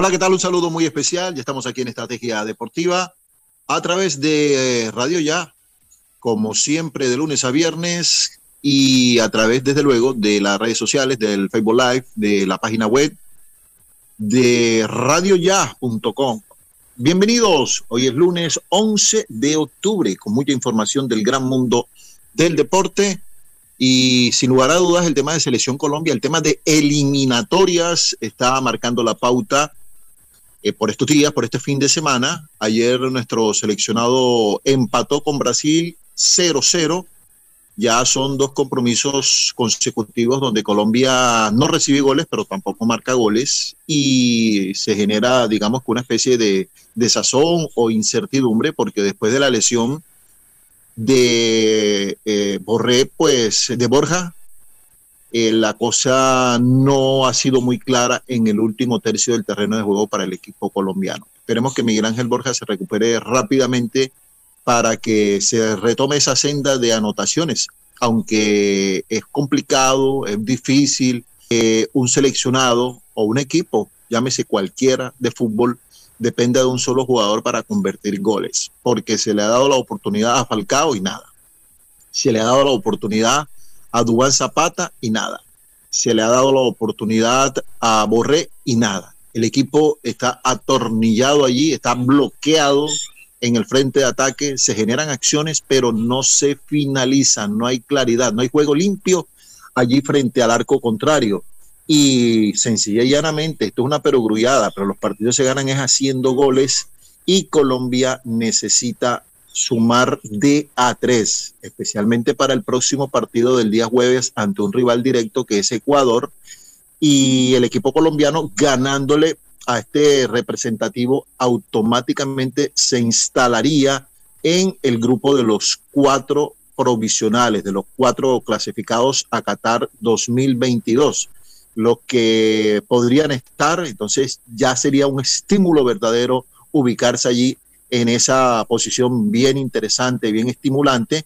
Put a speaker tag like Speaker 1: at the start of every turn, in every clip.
Speaker 1: Hola, ¿qué tal? Un saludo muy especial. Ya estamos aquí en Estrategia Deportiva a través de eh, Radio Ya, como siempre, de lunes a viernes y a través, desde luego, de las redes sociales, del Facebook Live, de la página web de radioya.com. Bienvenidos. Hoy es lunes 11 de octubre, con mucha información del gran mundo del deporte. Y sin lugar a dudas, el tema de Selección Colombia, el tema de eliminatorias está marcando la pauta eh, por estos días, por este fin de semana. Ayer nuestro seleccionado empató con Brasil 0-0. Ya son dos compromisos consecutivos donde Colombia no recibe goles, pero tampoco marca goles y se genera, digamos, una especie de desazón o incertidumbre porque después de la lesión de eh, pues de Borja, eh, la cosa no ha sido muy clara en el último tercio del terreno de juego para el equipo colombiano. Esperemos que Miguel Ángel Borja se recupere rápidamente para que se retome esa senda de anotaciones, aunque es complicado, es difícil que un seleccionado o un equipo, llámese cualquiera de fútbol, dependa de un solo jugador para convertir goles, porque se le ha dado la oportunidad a Falcao y nada. Se le ha dado la oportunidad a Dubán Zapata y nada. Se le ha dado la oportunidad a Borré y nada. El equipo está atornillado allí, está bloqueado en el frente de ataque, se generan acciones, pero no se finalizan, no hay claridad, no hay juego limpio allí frente al arco contrario. Y sencilla y llanamente, esto es una perogrullada, pero los partidos se ganan es haciendo goles y Colombia necesita sumar de a tres, especialmente para el próximo partido del día jueves ante un rival directo que es Ecuador y el equipo colombiano ganándole a este representativo automáticamente se instalaría en el grupo de los cuatro provisionales, de los cuatro clasificados a Qatar 2022, los que podrían estar, entonces ya sería un estímulo verdadero ubicarse allí en esa posición bien interesante, bien estimulante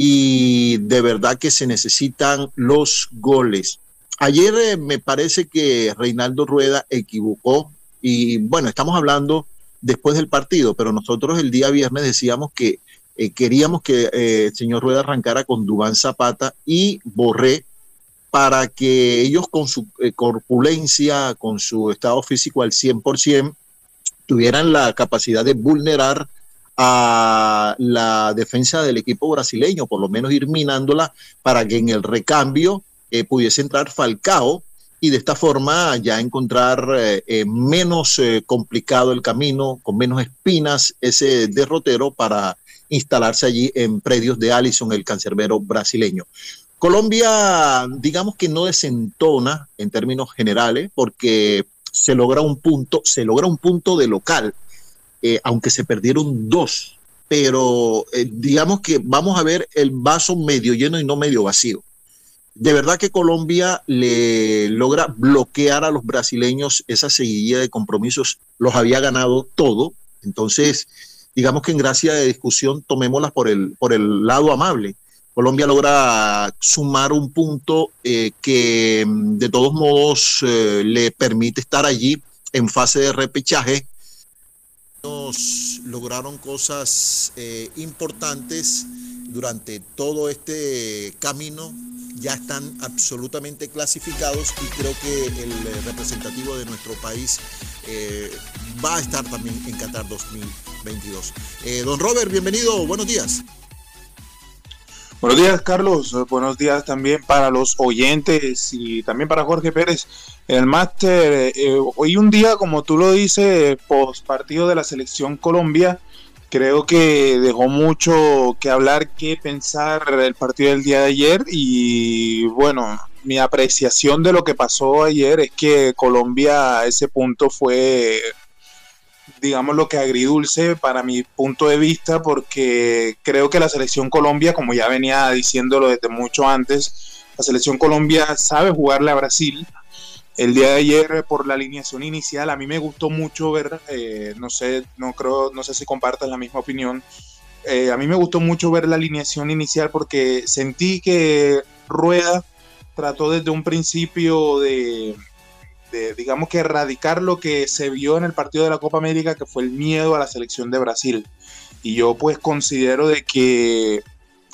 Speaker 1: y de verdad que se necesitan los goles. Ayer eh, me parece que Reinaldo Rueda equivocó y bueno, estamos hablando después del partido, pero nosotros el día viernes decíamos que eh, queríamos que eh, el señor Rueda arrancara con Dubán Zapata y Borré para que ellos con su corpulencia, con su estado físico al 100%, tuvieran la capacidad de vulnerar a la defensa del equipo brasileño, por lo menos ir minándola para que en el recambio eh, pudiese entrar Falcao y de esta forma ya encontrar eh, eh, menos complicado el camino, con menos espinas ese derrotero para instalarse allí en predios de Allison, el cancerbero brasileño. Colombia, digamos que no desentona en términos generales, porque se logra un punto, se logra un punto de local, eh, aunque se perdieron dos, pero eh, digamos que vamos a ver el vaso medio lleno y no medio vacío. De verdad que Colombia le logra bloquear a los brasileños esa seguidilla de compromisos, los había ganado todo, entonces digamos que en gracia de discusión tomémoslas por el, por el lado amable Colombia logra sumar un punto eh, que mm, de todos modos eh, le permite estar allí en fase de repechaje. Nos lograron cosas eh, importantes durante todo este camino. Ya están absolutamente clasificados y creo que el representativo de nuestro país va a estar también en Qatar 2022. don Robert, bienvenido, buenos días.
Speaker 2: Buenos días, Carlos. Buenos días también para los oyentes y también para Jorge Pérez. El máster, eh, hoy un día, como tú lo dices, post partido de la selección Colombia, creo que dejó mucho que hablar, que pensar el partido del día de ayer y bueno, mi apreciación de lo que pasó ayer es que Colombia a ese punto fue digamos lo que agridulce para mi punto de vista porque creo que la selección Colombia, como ya venía diciéndolo desde mucho antes, la selección Colombia sabe jugarle a Brasil. El día de ayer por la alineación inicial a mí me gustó mucho ver, eh, no sé, no creo, no sé si compartas la misma opinión. Eh, a mí me gustó mucho ver la alineación inicial porque sentí que Rueda trató desde un principio de, digamos que erradicar lo que se vio en el partido de la Copa América, que fue el miedo a la selección de Brasil. Y yo pues considero de que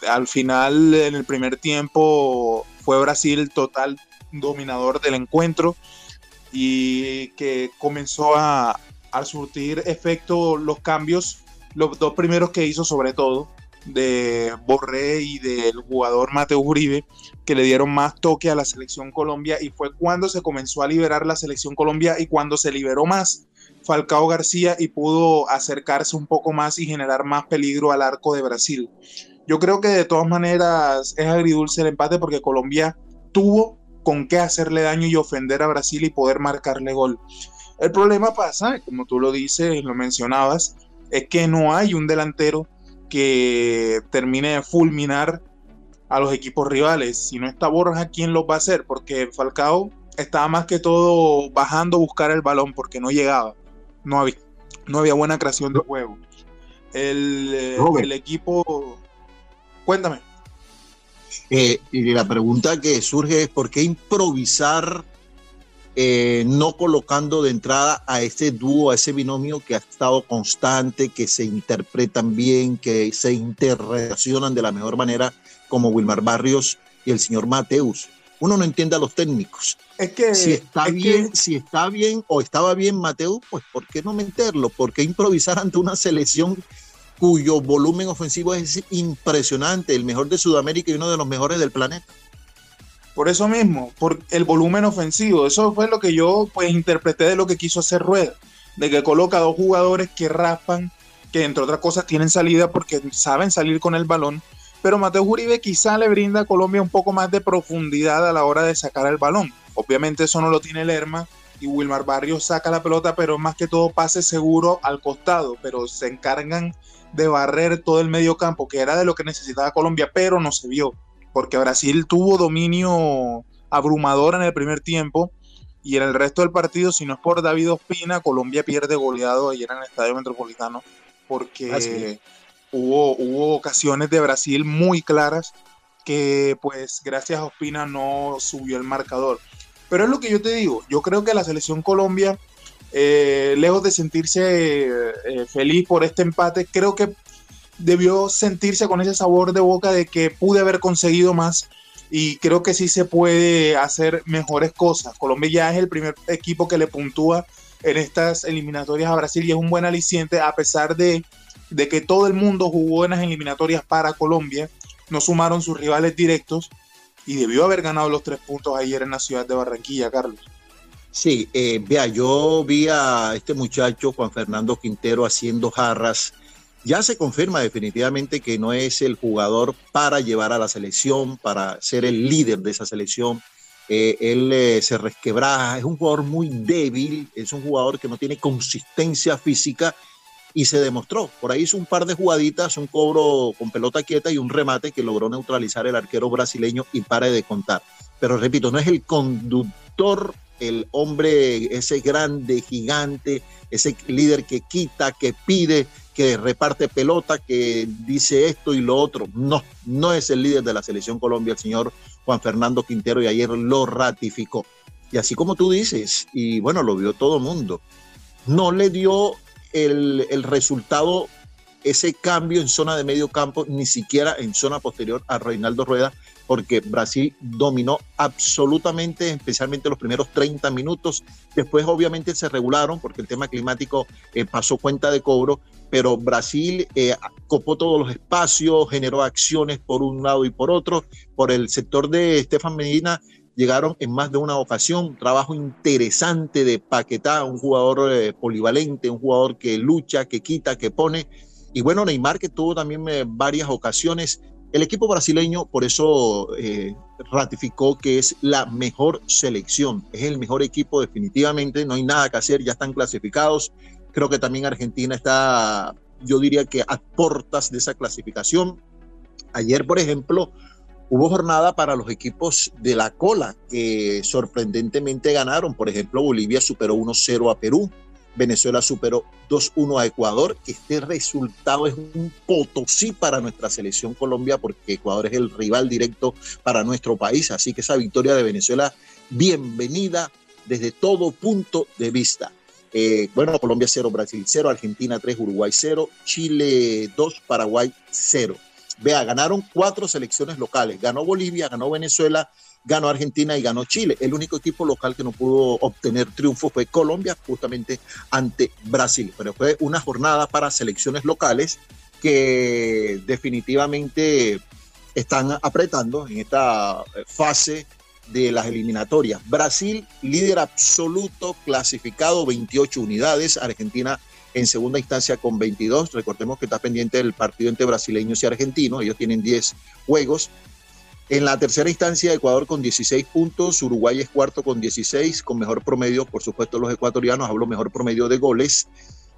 Speaker 2: al final, en el primer tiempo, fue Brasil total dominador del encuentro y que comenzó a, a surtir efecto los cambios, los dos primeros que hizo sobre todo, de Borré y del jugador Mateo Uribe, que le dieron más toque a la selección Colombia y fue cuando se comenzó a liberar la selección Colombia y cuando se liberó más Falcao García y pudo acercarse un poco más y generar más peligro al arco de Brasil. Yo creo que de todas maneras es agridulce el empate porque Colombia tuvo con qué hacerle daño y ofender a Brasil y poder marcarle gol. El problema pasa, como tú lo dices, lo mencionabas, es que no hay un delantero que termine de fulminar a los equipos rivales. Si no está Borja, ¿quién lo va a hacer? Porque Falcao estaba más que todo bajando a buscar el balón porque no llegaba. No había, no había buena creación de juego. El, eh, el equipo. Cuéntame.
Speaker 1: Eh, y la pregunta que surge es: ¿por qué improvisar eh, no colocando de entrada a ese dúo, a ese binomio que ha estado constante, que se interpretan bien, que se interrelacionan de la mejor manera, como Wilmar Barrios y el señor Mateus. Uno no entiende a los técnicos. Es que si está bien, si está bien o estaba bien Mateus, pues ¿por qué no meterlo? ¿Por qué improvisar ante una selección cuyo volumen ofensivo es impresionante, el mejor de Sudamérica y uno de los mejores del planeta?
Speaker 2: Por eso mismo, por el volumen ofensivo. Eso fue lo que yo pues interpreté de lo que quiso hacer Rueda. De que coloca dos jugadores que raspan, que entre otras cosas tienen salida porque saben salir con el balón. Pero Mateo Uribe quizá le brinda a Colombia un poco más de profundidad a la hora de sacar el balón. Obviamente eso no lo tiene Lerma y Wilmar Barrios saca la pelota, pero más que todo pase seguro al costado. Pero se encargan de barrer todo el medio campo, que era de lo que necesitaba Colombia, pero no se vio porque Brasil tuvo dominio abrumador en el primer tiempo y en el resto del partido, si no es por David Ospina, Colombia pierde goleado ayer en el Estadio Metropolitano porque hubo, hubo ocasiones de Brasil muy claras que pues gracias a Ospina no subió el marcador. Pero es lo que yo te digo, yo creo que la selección Colombia, eh, lejos de sentirse eh, feliz por este empate, creo que debió sentirse con ese sabor de boca de que pude haber conseguido más y creo que sí se puede hacer mejores cosas. Colombia ya es el primer equipo que le puntúa en estas eliminatorias a Brasil y es un buen aliciente a pesar de, de que todo el mundo jugó en las eliminatorias para Colombia, no sumaron sus rivales directos y debió haber ganado los tres puntos ayer en la ciudad de Barranquilla, Carlos.
Speaker 1: Sí, eh, vea, yo vi a este muchacho Juan Fernando Quintero haciendo jarras ya se confirma definitivamente que no es el jugador para llevar a la selección, para ser el líder de esa selección. Eh, él eh, se resquebraja, es un jugador muy débil, es un jugador que no tiene consistencia física y se demostró. Por ahí hizo un par de jugaditas, un cobro con pelota quieta y un remate que logró neutralizar el arquero brasileño y pare de contar. Pero repito, no es el conductor, el hombre, ese grande, gigante, ese líder que quita, que pide, que reparte pelota, que dice esto y lo otro. No, no es el líder de la selección Colombia, el señor Juan Fernando Quintero, y ayer lo ratificó. Y así como tú dices, y bueno, lo vio todo mundo, no le dio el, el resultado, ese cambio en zona de medio campo, ni siquiera en zona posterior a Reinaldo Rueda, porque Brasil dominó absolutamente, especialmente los primeros 30 minutos. Después obviamente se regularon porque el tema climático eh, pasó cuenta de cobro, pero Brasil eh, copó todos los espacios, generó acciones por un lado y por otro. Por el sector de Estefan Medina llegaron en más de una ocasión, trabajo interesante de Paquetá, un jugador eh, polivalente, un jugador que lucha, que quita, que pone. Y bueno, Neymar que tuvo también varias ocasiones el equipo brasileño por eso eh, ratificó que es la mejor selección, es el mejor equipo definitivamente, no hay nada que hacer, ya están clasificados. Creo que también Argentina está, yo diría que a portas de esa clasificación. Ayer, por ejemplo, hubo jornada para los equipos de la cola que sorprendentemente ganaron. Por ejemplo, Bolivia superó 1-0 a Perú. Venezuela superó 2-1 a Ecuador, este resultado es un potosí para nuestra selección Colombia, porque Ecuador es el rival directo para nuestro país. Así que esa victoria de Venezuela, bienvenida desde todo punto de vista. Eh, bueno, Colombia 0, Brasil 0, Argentina 3, Uruguay 0, Chile 2, Paraguay 0. Vea, ganaron cuatro selecciones locales. Ganó Bolivia, ganó Venezuela, ganó Argentina y ganó Chile. El único equipo local que no pudo obtener triunfo fue Colombia, justamente ante Brasil. Pero fue una jornada para selecciones locales que definitivamente están apretando en esta fase de las eliminatorias. Brasil, líder absoluto, clasificado 28 unidades. Argentina en segunda instancia con 22. Recordemos que está pendiente el partido entre brasileños y argentinos. Ellos tienen 10 juegos. En la tercera instancia, Ecuador con 16 puntos, Uruguay es cuarto con 16, con mejor promedio, por supuesto los ecuatorianos, hablo mejor promedio de goles.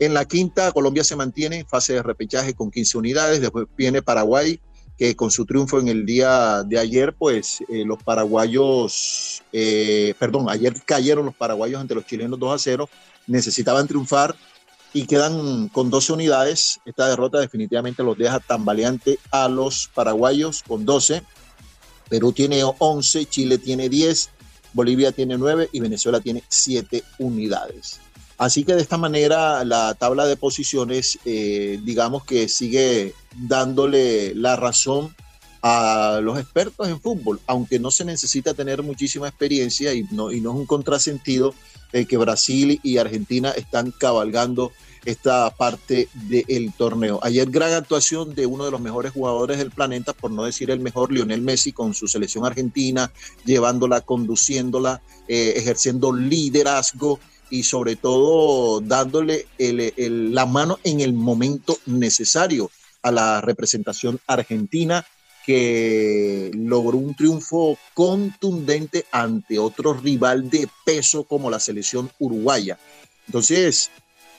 Speaker 1: En la quinta, Colombia se mantiene en fase de repechaje con 15 unidades, después viene Paraguay, que con su triunfo en el día de ayer, pues eh, los paraguayos, eh, perdón, ayer cayeron los paraguayos ante los chilenos 2 a 0, necesitaban triunfar y quedan con 12 unidades. Esta derrota definitivamente los deja tambaleante a los paraguayos con 12 Perú tiene 11, Chile tiene 10, Bolivia tiene 9 y Venezuela tiene 7 unidades. Así que de esta manera la tabla de posiciones, eh, digamos que sigue dándole la razón a los expertos en fútbol, aunque no se necesita tener muchísima experiencia y no, y no es un contrasentido el que Brasil y Argentina están cabalgando esta parte del torneo. Ayer gran actuación de uno de los mejores jugadores del planeta, por no decir el mejor, Lionel Messi con su selección argentina, llevándola, conduciéndola, eh, ejerciendo liderazgo y sobre todo dándole la mano en el momento necesario a la representación argentina que logró un triunfo contundente ante otro rival de peso como la selección uruguaya. Entonces,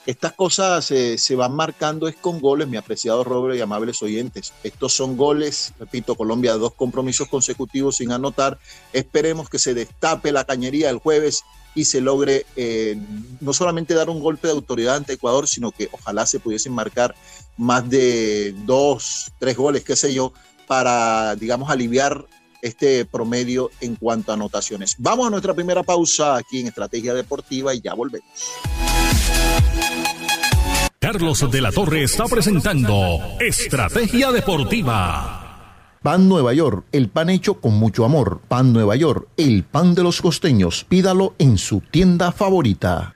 Speaker 1: estas cosas se van marcando es con goles, mi apreciado Robert y amables oyentes. Estos son goles, repito, Colombia, dos compromisos consecutivos sin anotar. Esperemos que se destape la cañería el jueves y se logre eh, no solamente dar un golpe de autoridad ante Ecuador, sino que ojalá se pudiesen marcar más de dos, tres goles, qué sé yo, para, digamos, aliviar este promedio en cuanto a anotaciones. Vamos a nuestra primera pausa aquí en Estrategia Deportiva y ya volvemos.
Speaker 3: Carlos de la Torre está presentando Estrategia Deportiva.
Speaker 4: Pan Nueva York, el pan hecho con mucho amor. Pan Nueva York, el pan de los costeños. Pídalo en su tienda favorita.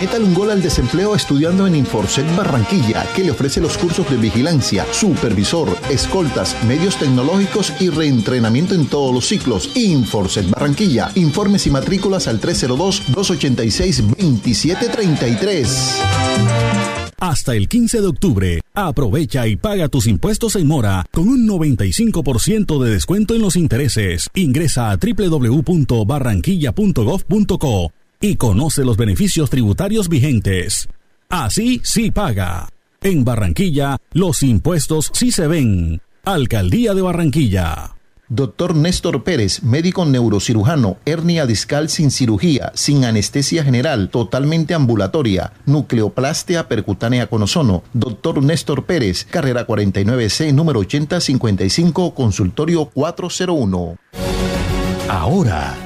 Speaker 4: Métale un gol al desempleo estudiando en Inforset Barranquilla, que le ofrece los cursos de vigilancia, supervisor, escoltas, medios tecnológicos y reentrenamiento en todos los ciclos. Inforset Barranquilla. Informes y matrículas al 302-286-2733.
Speaker 3: Hasta el 15 de octubre, aprovecha y paga tus impuestos en mora con un 95% de descuento en los intereses. Ingresa a www.barranquilla.gov.co y conoce los beneficios tributarios vigentes. Así sí paga. En Barranquilla, los impuestos sí se ven. Alcaldía de Barranquilla.
Speaker 4: Doctor Néstor Pérez, médico neurocirujano, hernia discal sin cirugía, sin anestesia general, totalmente ambulatoria, nucleoplastia percutánea con ozono. Doctor Néstor Pérez, carrera 49C, número 8055, consultorio 401.
Speaker 3: Ahora,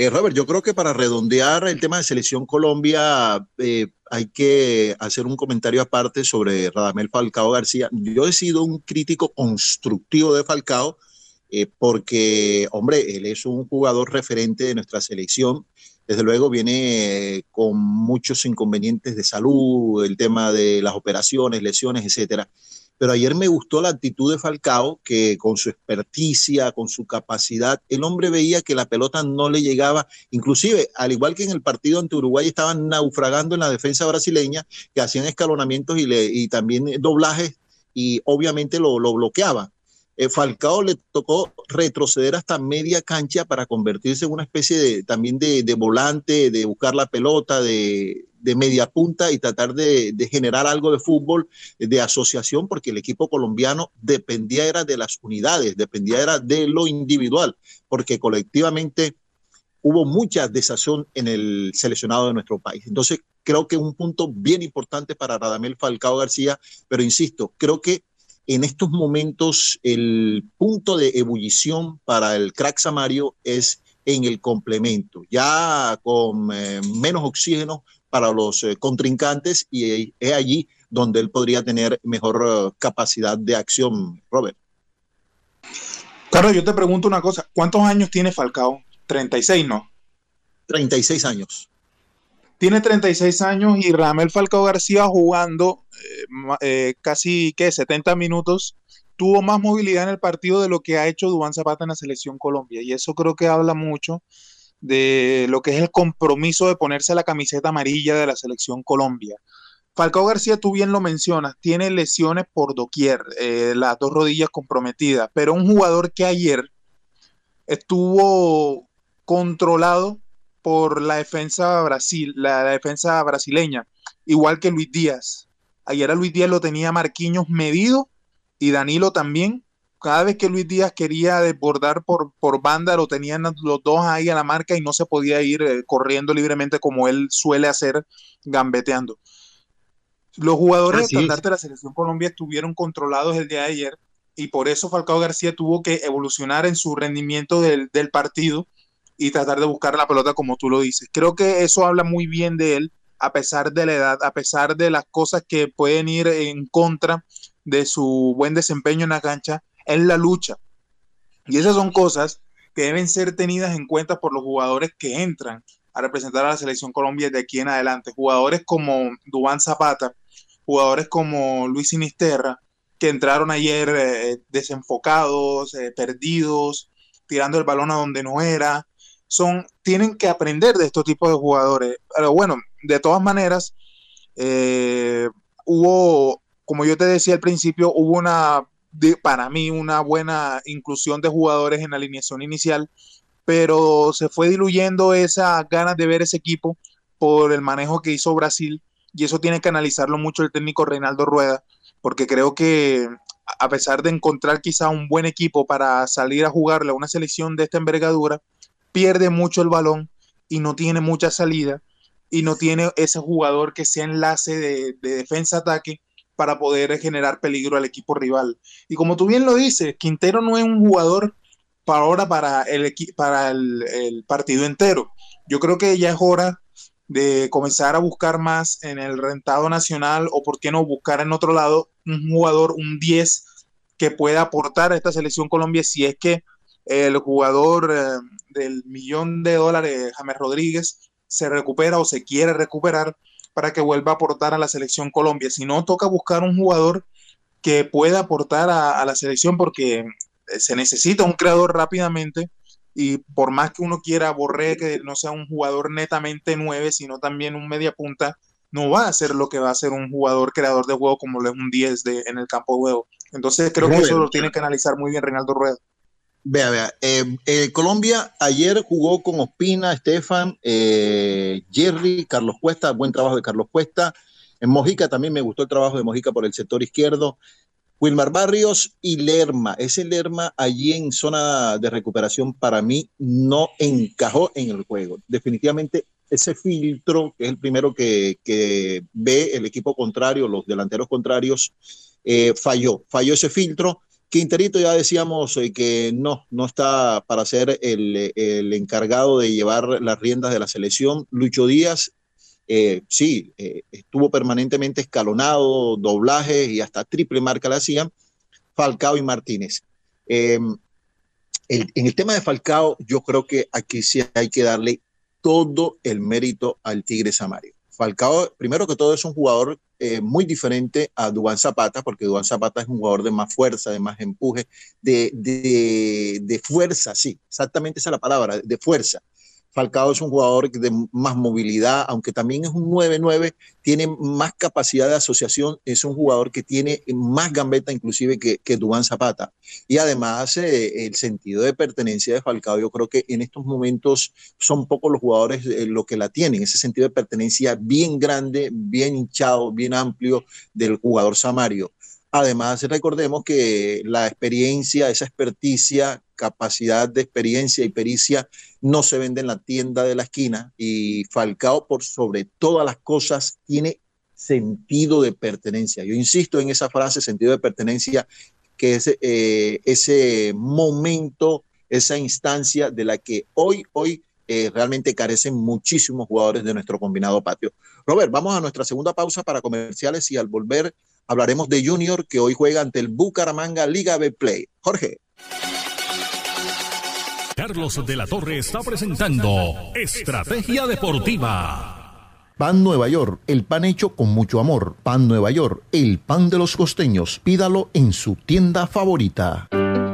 Speaker 1: Eh, Robert, yo creo que para redondear el tema de selección Colombia eh, hay que hacer un comentario aparte sobre Radamel Falcao García. Yo he sido un crítico constructivo de Falcao eh, porque, hombre, él es un jugador referente de nuestra selección. Desde luego viene con muchos inconvenientes de salud, el tema de las operaciones, lesiones, etcétera pero ayer me gustó la actitud de Falcao, que con su experticia, con su capacidad, el hombre veía que la pelota no le llegaba, inclusive, al igual que en el partido ante Uruguay, estaban naufragando en la defensa brasileña, que hacían escalonamientos y, le, y también doblajes, y obviamente lo, lo bloqueaban. Eh, Falcao le tocó retroceder hasta media cancha para convertirse en una especie de, también de volante, de buscar la pelota, de, de media punta y tratar de, generar algo de fútbol, de asociación, porque el equipo colombiano dependía era de las unidades, dependía era de lo individual, porque colectivamente hubo mucha desazón en el seleccionado de nuestro país. Entonces, creo que un punto bien importante para Radamel Falcao García, pero insisto, creo que en estos momentos el punto de ebullición para el crack Samario es en el complemento, ya con eh, menos oxígeno, para los eh, contrincantes y es allí donde él podría tener mejor eh, capacidad de acción, Robert.
Speaker 2: Carlos, yo te pregunto una cosa, ¿cuántos años tiene Falcao? 36, ¿no?
Speaker 1: 36 años.
Speaker 2: Tiene 36 años y Ramel Falcao García jugando eh, casi ¿qué? 70 minutos tuvo más movilidad en el partido de lo que ha hecho Dubán Zapata en la selección Colombia y eso creo que habla mucho de lo que es el compromiso de ponerse la camiseta amarilla de la selección Colombia. Falcao García, tú bien lo mencionas, tiene lesiones por doquier, eh, las dos rodillas comprometidas, pero un jugador que ayer estuvo controlado por la defensa Brasil, la, defensa brasileña, igual que Luis Díaz. Ayer a Luis Díaz lo tenía Marquinhos medido y Danilo también, cada vez que Luis Díaz quería desbordar por, por banda, lo tenían los dos ahí a la marca y no se podía ir eh, corriendo libremente como él suele hacer, gambeteando. Los jugadores de de la selección Colombia estuvieron controlados el día de ayer y por eso Falcao García tuvo que evolucionar en su rendimiento del, del partido y tratar de buscar la pelota como tú lo dices. Creo que eso habla muy bien de él, a pesar de la edad, a pesar de las cosas que pueden ir en contra de su buen desempeño en la cancha es la lucha. Y esas son cosas que deben ser tenidas en cuenta por los jugadores que entran a representar a la selección Colombia de aquí en adelante. Jugadores como Dubán Zapata, jugadores como Luis Sinisterra, que entraron ayer eh, desenfocados, eh, perdidos, tirando el balón a donde no era. Son, tienen que aprender de estos tipos de jugadores. Pero bueno, de todas maneras, eh, hubo, como yo te decía al principio, hubo una para mí una buena inclusión de jugadores en la alineación inicial, pero se fue diluyendo esa ganas de ver ese equipo por el manejo que hizo Brasil y eso tiene que analizarlo mucho el técnico Reinaldo Rueda, porque creo que a pesar de encontrar quizá un buen equipo para salir a jugarle a una selección de esta envergadura, pierde mucho el balón y no tiene mucha salida y no tiene ese jugador que sea enlace de, de defensa-ataque para poder generar peligro al equipo rival. Y como tú bien lo dices, Quintero no es un jugador para ahora para el, para el, partido entero. Yo creo que ya es hora de comenzar a buscar más en el rentado nacional o por qué no buscar en otro lado un jugador, un 10 que pueda aportar a esta selección Colombia si es que el jugador eh, del millón de dólares, James Rodríguez, se recupera o se quiere recuperar para que vuelva a aportar a la selección Colombia. Si no, toca buscar un jugador que pueda aportar a, la selección porque eh, se necesita un creador rápidamente y por más que uno quiera Borré que no sea un jugador netamente nueve, sino también un media punta, no va a ser lo que va a ser un jugador creador de juego como lo es un 10 de, en el campo de juego. Entonces creo que eso lo tiene que analizar muy bien Reinaldo Rueda.
Speaker 1: Vea, vea. Eh, eh, Colombia ayer jugó con Ospina, Estefan, eh, Jerry, Carlos Cuesta, buen trabajo de Carlos Cuesta. En Mojica también me gustó el trabajo de Mojica por el sector izquierdo. Wilmar Barrios y Lerma. Ese Lerma allí en zona de recuperación para mí no encajó en el juego. Definitivamente ese filtro, que es el primero que, que ve el equipo contrario, los delanteros contrarios, falló. Falló ese filtro Quinterito ya decíamos eh, que no, no está para ser el, encargado de llevar las riendas de la selección. Lucho Díaz, eh, sí, eh, estuvo permanentemente escalonado, doblaje y hasta triple marca le hacían. Falcao y Martínez. Em, en el tema de Falcao, yo creo que aquí sí hay que darle todo el mérito al Tigre Samario. Falcao, primero que todo, es un jugador eh, muy diferente a Dubán Zapata, porque Dubán Zapata es un jugador de más fuerza, de más empuje, de, de, de fuerza, sí, exactamente esa es la palabra, de fuerza. Falcao es un jugador de más movilidad, aunque también es un 9-9, tiene más capacidad de asociación, es un jugador que tiene más gambeta inclusive que, que Dubán Zapata. Y además eh, el sentido de pertenencia de Falcao, yo creo que en estos momentos son pocos los jugadores eh, lo que la tienen, ese sentido de pertenencia bien grande, bien hinchado, bien amplio del jugador Samario. Además, recordemos que la experiencia, esa experticia, capacidad de experiencia y pericia no se vende en la tienda de la esquina y Falcao, por sobre todas las cosas, tiene sentido de pertenencia. Yo insisto en esa frase, sentido de pertenencia, que es eh, ese momento, esa instancia de la que hoy, hoy eh, realmente carecen muchísimos jugadores de nuestro combinado patio. Robert, vamos a nuestra segunda pausa para comerciales y al volver Hablaremos de Junior que hoy juega ante el Bucaramanga Liga B Play. Jorge.
Speaker 3: Carlos de la Torre está presentando Estrategia Deportiva.
Speaker 4: Pan Nueva York, el pan hecho con mucho amor. Pan Nueva York, el pan de los costeños. Pídalo en su tienda favorita.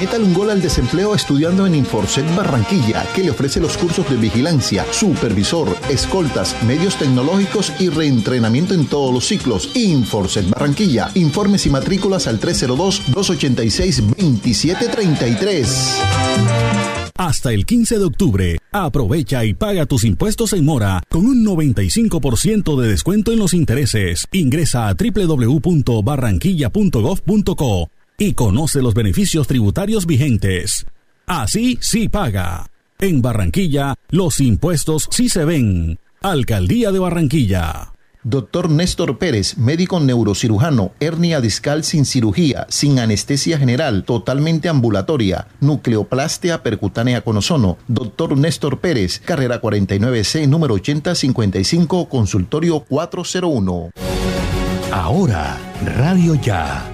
Speaker 4: Métale un gol al desempleo estudiando en Inforcet Barranquilla, que le ofrece los cursos de vigilancia, supervisor, escoltas, medios tecnológicos y reentrenamiento en todos los ciclos. Inforcet Barranquilla. Informes y matrículas al 302-286-2733.
Speaker 3: Hasta el 15 de octubre, aprovecha y paga tus impuestos en mora con un 95% de descuento en los intereses. Ingresa a www.barranquilla.gov.co y conoce los beneficios tributarios vigentes. Así sí paga. En Barranquilla, los impuestos sí se ven. Alcaldía de Barranquilla.
Speaker 4: Doctor Néstor Pérez, médico neurocirujano, hernia discal sin cirugía, sin anestesia general, totalmente ambulatoria, nucleoplastia percutánea con ozono. Doctor Néstor Pérez, carrera 49C, número 8055, consultorio 401.
Speaker 3: Ahora, Radio Ya,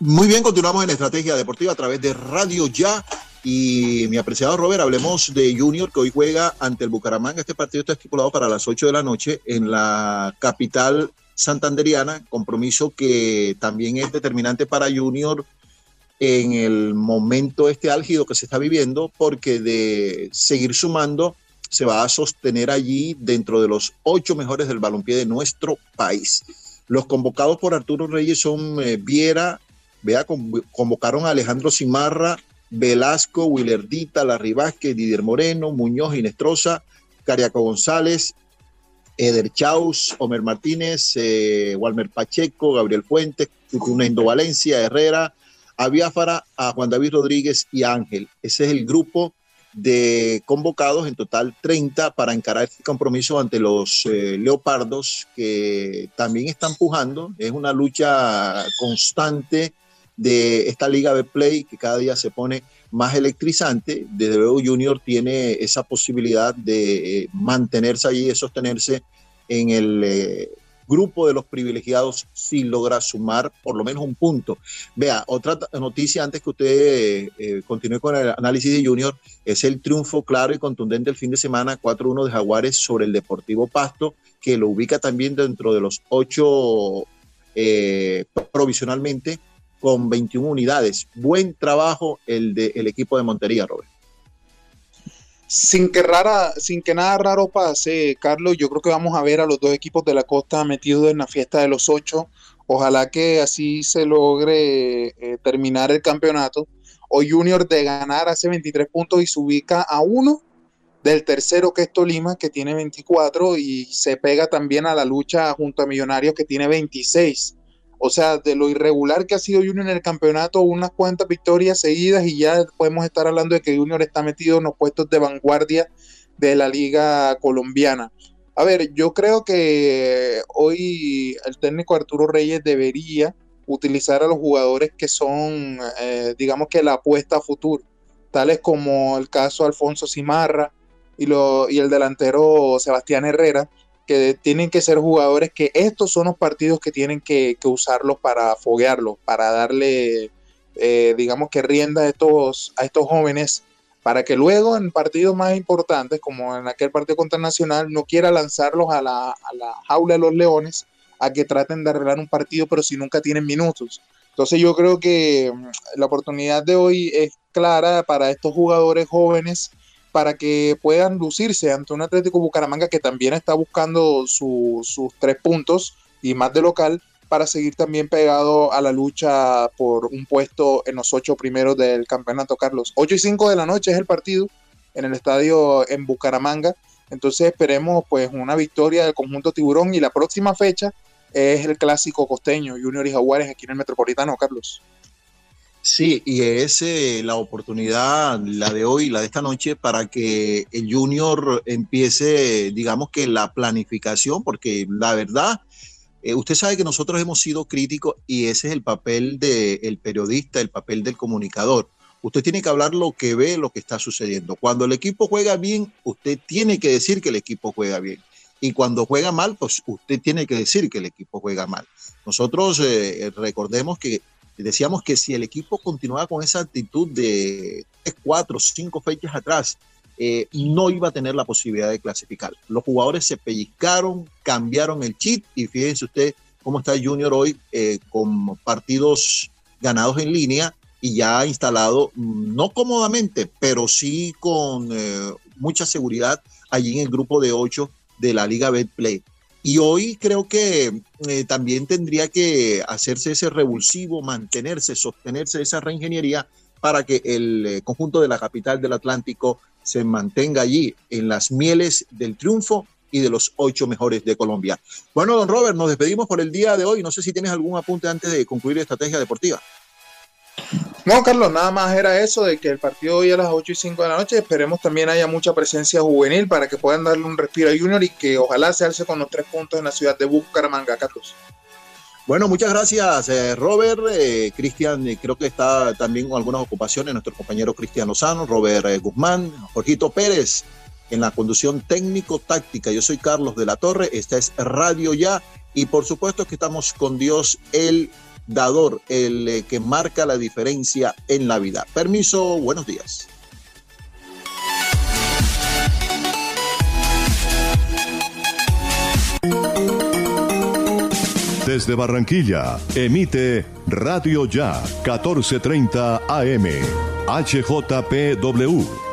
Speaker 1: Muy bien, continuamos en Estrategia Deportiva a través de Radio Ya. Y mi apreciado Robert, hablemos de Junior que hoy juega ante el Bucaramanga. Este partido está estipulado para las 8 de la noche en la capital santanderiana, compromiso que también es determinante para Junior en el momento este álgido que se está viviendo, porque de seguir sumando se va a sostener allí dentro de los ocho mejores del balompié de nuestro país. Los convocados por Arturo Reyes son eh, Viera, Vea, convocaron a Alejandro Cimarra, Velasco, Willerdita, Larry Vázquez, Didier Moreno, Muñoz, Inestrosa, Cariaco González, Eder Chaus, Omer Martínez, eh, Walmer Pacheco, Gabriel Fuentes, Tutunendo Valencia, Herrera, Aviáfara, a Juan David Rodríguez y Ángel. Ese es el grupo de convocados, en total 30, para encarar este compromiso ante los eh, Leopardos, que también están pujando. Es una lucha constante de esta liga de play que cada día se pone más electrizante. Desde luego Junior tiene esa posibilidad de eh, mantenerse allí, de sostenerse en el eh, grupo de los privilegiados si logra sumar por lo menos un punto. Vea, otra noticia antes que usted eh, continúe con el análisis de Junior es el triunfo claro y contundente el fin de semana 4-1 de Jaguares sobre el Deportivo Pasto, que lo ubica también dentro de los ocho provisionalmente con 21 unidades. Buen trabajo el del equipo de Montería, Robert.
Speaker 2: Sin que, rara, sin que nada raro pase, Carlos, yo creo que vamos a ver a los dos equipos de la costa metidos en la fiesta de los ocho. Ojalá que así se logre eh, terminar el campeonato. Hoy Junior de ganar hace 23 puntos y se ubica a uno del tercero que es Tolima, que tiene 24, y se pega también a la lucha junto a Millonarios, que tiene 26. O sea, de lo irregular que ha sido Junior en el campeonato, unas cuantas victorias seguidas y ya podemos estar hablando de que Junior está metido en los puestos de vanguardia de la liga colombiana. A ver, yo creo que hoy el técnico Arturo Reyes debería utilizar a los jugadores que son, eh, digamos que la apuesta a futuro, tales como el caso Alfonso Cimarra y, lo, y el delantero Sebastián Herrera, que tienen que ser jugadores que estos son los partidos que tienen que, usarlos para foguearlos, para darle, eh, digamos que rienda a estos, a estos jóvenes, para que luego en partidos más importantes, como en aquel partido contra Nacional, no quiera lanzarlos a la, a la jaula de los Leones a que traten de arreglar un partido, pero si nunca tienen minutos. Entonces yo creo que mm, la oportunidad de hoy es clara para estos jugadores jóvenes para que puedan lucirse ante un Atlético Bucaramanga que también está buscando sus tres puntos y más de local para seguir también pegado a la lucha por un puesto en los ocho primeros del campeonato, Carlos. 8 y 5 de la noche es el partido en el estadio en Bucaramanga. Entonces esperemos pues una victoria del conjunto tiburón y la próxima fecha es el clásico costeño, Junior y Jaguares aquí en el Metropolitano, Carlos.
Speaker 1: Sí, y es eh, la oportunidad, la de hoy, la de esta noche, para que el junior empiece, digamos que la planificación, porque la verdad, eh, usted sabe que nosotros hemos sido críticos y ese es el papel del periodista, el papel del comunicador. Usted tiene que hablar lo que ve, lo que está sucediendo. Cuando el equipo juega bien, usted tiene que decir que el equipo juega bien. Y cuando juega mal, pues usted tiene que decir que el equipo juega mal. Nosotros eh, recordemos que decíamos que si el equipo continuaba con esa actitud de cuatro, cinco fechas atrás, eh, no iba a tener la posibilidad de clasificar. Los jugadores se pellizcaron, cambiaron el chip y fíjense usted cómo está Junior hoy eh, con partidos ganados en línea y ya instalado, mm, no cómodamente, pero sí con eh, mucha seguridad allí en el grupo de ocho de la Liga Betplay. Y hoy creo que eh, también tendría que hacerse ese revulsivo, mantenerse, sostenerse esa reingeniería para que el eh, conjunto de la capital del Atlántico se mantenga allí en las mieles del triunfo y de los ocho mejores de Colombia. Bueno, don Robert, nos despedimos por el día de hoy. No sé si tienes algún apunte antes de concluir estrategia deportiva.
Speaker 2: No, Carlos, nada más era eso de que el partido hoy a las 8 y 5 de la noche, esperemos también haya mucha presencia juvenil para que puedan darle un respiro a Junior y que ojalá se alce con los tres puntos en la ciudad de Bucaramanga, Carlos.
Speaker 1: Bueno, muchas gracias, eh, Robert. Eh, Cristian, eh, creo que está también con algunas ocupaciones nuestro compañero Cristian Lozano, Robert Guzmán, Jorgito Pérez en la conducción técnico-táctica. Yo soy Carlos de la Torre, esta es Radio Ya y por supuesto que estamos con Dios el dador, el que marca la diferencia en la vida. Permiso, buenos días.
Speaker 5: Desde Barranquilla, emite Radio Ya, 1430 AM, HJPW.